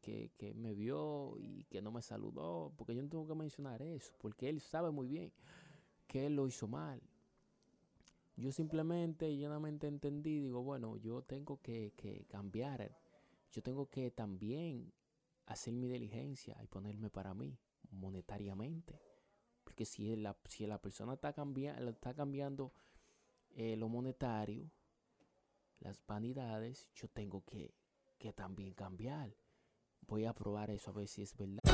Que, que me vio y que no me saludó, porque yo no tengo que mencionar eso, porque él sabe muy bien que él lo hizo mal. Yo simplemente y llanamente entendí, digo, bueno, yo tengo que, que cambiar, yo tengo que también hacer mi diligencia y ponerme para mí monetariamente. Porque si la, si la persona está, cambiando está cambiando eh, lo monetario, las vanidades, yo tengo que, que también cambiar. Voy a probar eso a ver si es verdad.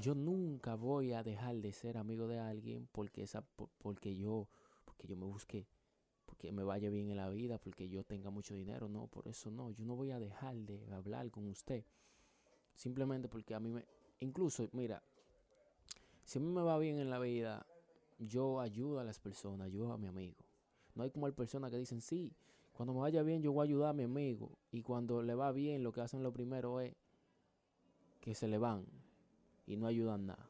Yo nunca voy a dejar de ser amigo de alguien porque esa por- porque yo porque yo me busque porque me vaya bien en la vida, porque yo tenga mucho dinero, no, por eso no, yo no voy a dejar de hablar con usted. Simplemente porque a mí me incluso, mira, si a mí me va bien en la vida, yo ayudo a las personas, ayudo a mi amigo. No hay como hay personas que dicen, sí, cuando me vaya bien yo voy a ayudar a mi amigo. Y cuando le va bien, lo que hacen lo primero es que se le van y no ayudan nada.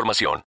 información.